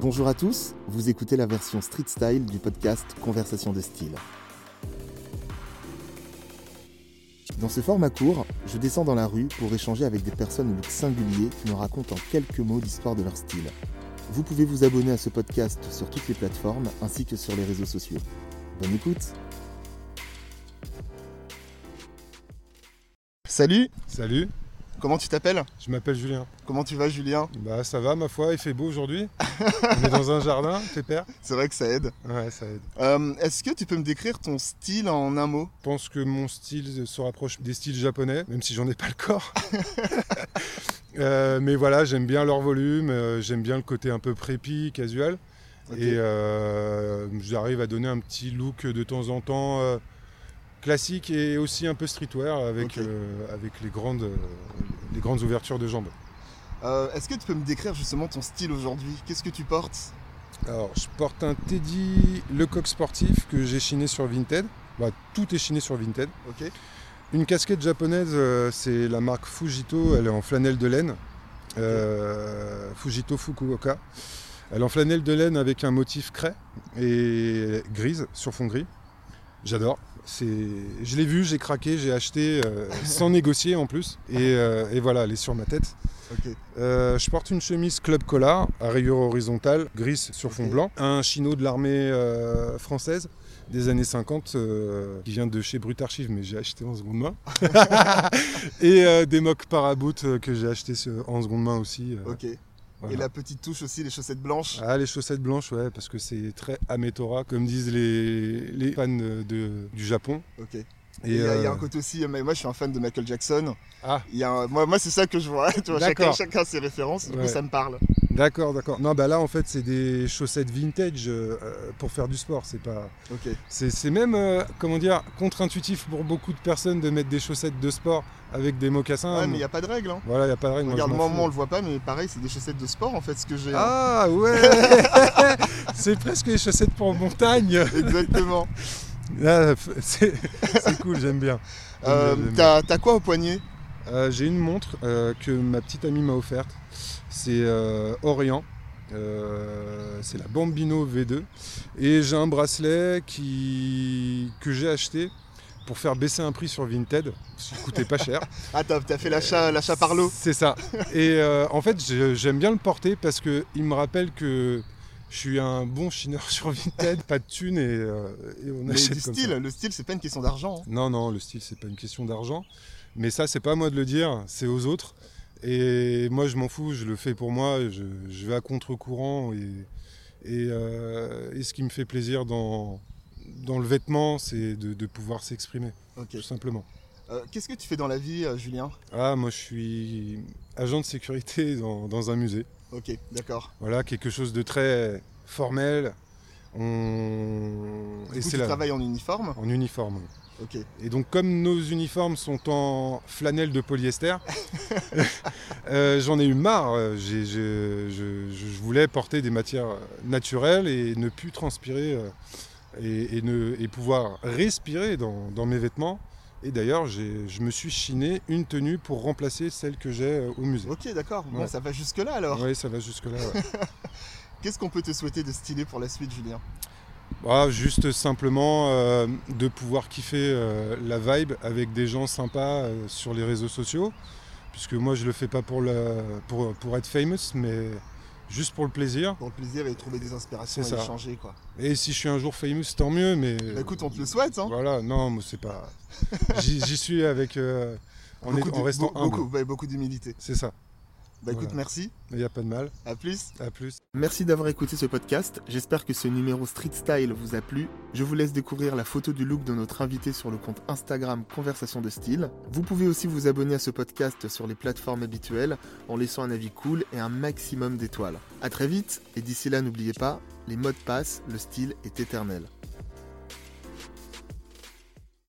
Bonjour à tous, vous écoutez la version street style du podcast Conversation de style. Dans ce format court, je descends dans la rue pour échanger avec des personnes au look singulier qui me racontent en quelques mots l'histoire de leur style. Vous pouvez vous abonner à ce podcast sur toutes les plateformes ainsi que sur les réseaux sociaux. Bonne écoute Salut Salut, Comment tu t'appelles? Je m'appelle Julien. Comment tu vas Julien? Bah ça va ma foi, il fait beau aujourd'hui. On est dans un jardin, pépère. C'est vrai que ça aide. Ouais, ça aide. Euh, Est-ce que tu peux me décrire ton style en un mot? Je pense que mon style se rapproche des styles japonais, même si j'en ai pas le corps. Euh, mais voilà, j'aime bien leur volume, euh, j'aime bien le côté un peu prépi, casual. Et j'arrive à donner un petit look de temps en temps classique et aussi un peu streetwear avec, euh, avec les, grandes, euh, les grandes ouvertures de jambes. Euh, Est-ce que tu peux me décrire justement ton style aujourd'hui? Qu'est-ce que tu portes? Alors, je porte un Teddy Lecoq sportif que j'ai chiné sur Vinted. Bah, tout est chiné sur Vinted. Ok. Une casquette japonaise, euh, c'est la marque Fujito. Elle est en flanelle de laine. Euh, Fujito Fukuoka. Elle est en flanelle de laine avec un motif craie et grise sur fond gris. J'adore. C'est... Je l'ai vu, j'ai craqué, j'ai acheté euh, sans négocier en plus. Et, euh, et voilà, elle est sur ma tête. Euh, je porte une chemise Club Collar à rayures horizontales, grise sur fond blanc. Un chino de l'armée française des années 50 euh, qui vient de chez Brut Archive, mais j'ai acheté en seconde main. Et des mocs paraboot que j'ai acheté en seconde main aussi. Ok. Voilà. Et la petite touche aussi, les chaussettes blanches. Ah, les chaussettes blanches, ouais, parce que c'est très Ametora, comme disent les, les fans de, du Japon. Ok. Il y, y a euh, un côté aussi, mais moi je suis un fan de Michael Jackson. Ah, Il y a un- moi, moi c'est ça que je vois. Tu vois chacun, ses références, du coup ça me parle. d'accord, d'accord. Non, bah là, en fait, c'est des chaussettes vintage euh, euh, pour faire du sport. C'est pas. Ok. C'est même, euh, comment dire, contre-intuitif pour beaucoup de personnes de mettre des chaussettes de sport avec des mocassins. ouais, mais il n'y a pas de règle. Hein. Voilà, il n'y a pas de règle. Regarde, moi, moi, on le voit pas, mais pareil, c'est des chaussettes de sport en fait ce que j'ai. hein. Ah ouais C'est presque les chaussettes pour montagne. Exactement. Ah, c'est cool, j'aime bien. Euh, bien. T'as quoi au poignet? Euh, J'ai une montre euh, que ma petite amie m'a offerte. C'est Orient. C'est la Bambino V2. Et j'ai un bracelet qui... que j'ai acheté pour faire baisser un prix sur Vinted. Qu'il coûtait pas cher. Ah, t'as t'as fait l'achat l'achat par lot. C'est ça. Et en fait, j'aime bien le porter parce qu'il me rappelle que je suis un bon chineur sur Vinted, pas de thunes et, euh, et on Mais achète du comme style, ça. le style, c'est pas une question d'argent. hein. Non, non, le style, c'est pas une question d'argent. Mais ça, c'est pas à moi de le dire, c'est aux autres. Et moi, je m'en fous, je le fais pour moi, je, je vais à contre-courant. Et, et, euh, et ce qui me fait plaisir dans, dans le vêtement, c'est de, de pouvoir s'exprimer, Ok. tout simplement. Euh, Qu'est-ce que tu fais dans la vie, euh, Julien? Ah, moi, je suis agent de sécurité dans, dans un musée. Ok, d'accord. Voilà, quelque chose de très formel. On... Du Et c'est tu là, travailles en uniforme? en uniforme. Ok. Et donc, comme nos uniformes sont en flanelle de polyester, euh, j'en ai eu marre. J'ai- je, je- je voulais porter des matières naturelles et ne plus transpirer euh, et, et ne, et pouvoir respirer dans, dans mes vêtements. Et d'ailleurs, je me suis chiné une tenue pour remplacer celle que j'ai euh, au musée. Ok, d'accord. Bon, ça va jusque-là alors. Oui, ça va jusque-là. ouais. Qu'est-ce qu'on peut te souhaiter de stylé pour la suite, Julien? Ah, juste simplement euh, de pouvoir kiffer euh, la vibe avec des gens sympas euh, sur les réseaux sociaux. Puisque moi je le fais pas pour, la- pour, pour être famous, mais juste pour le plaisir. Pour le plaisir et trouver des inspirations et ça. échanger, quoi. Et si je suis un jour famous, tant mieux, mais. Bah, écoute, on te le souhaite, hein. Voilà, non, moi c'est pas. J'y suis avec. euh, en, est- en restant humble. beaucoup, beaucoup d'humilité. C'est ça. Bah écoute, Voilà. merci. Il n'y a pas de mal. À plus. À plus. Merci d'avoir écouté ce podcast. J'espère que ce numéro Street Style vous a plu. Je vous laisse découvrir la photo du look de notre invité sur le compte Instagram Conversation de Style. Vous pouvez aussi vous abonner à ce podcast sur les plateformes habituelles en laissant un avis cool et un maximum d'étoiles. À très vite et d'ici là n'oubliez pas, les modes passent, le style est éternel.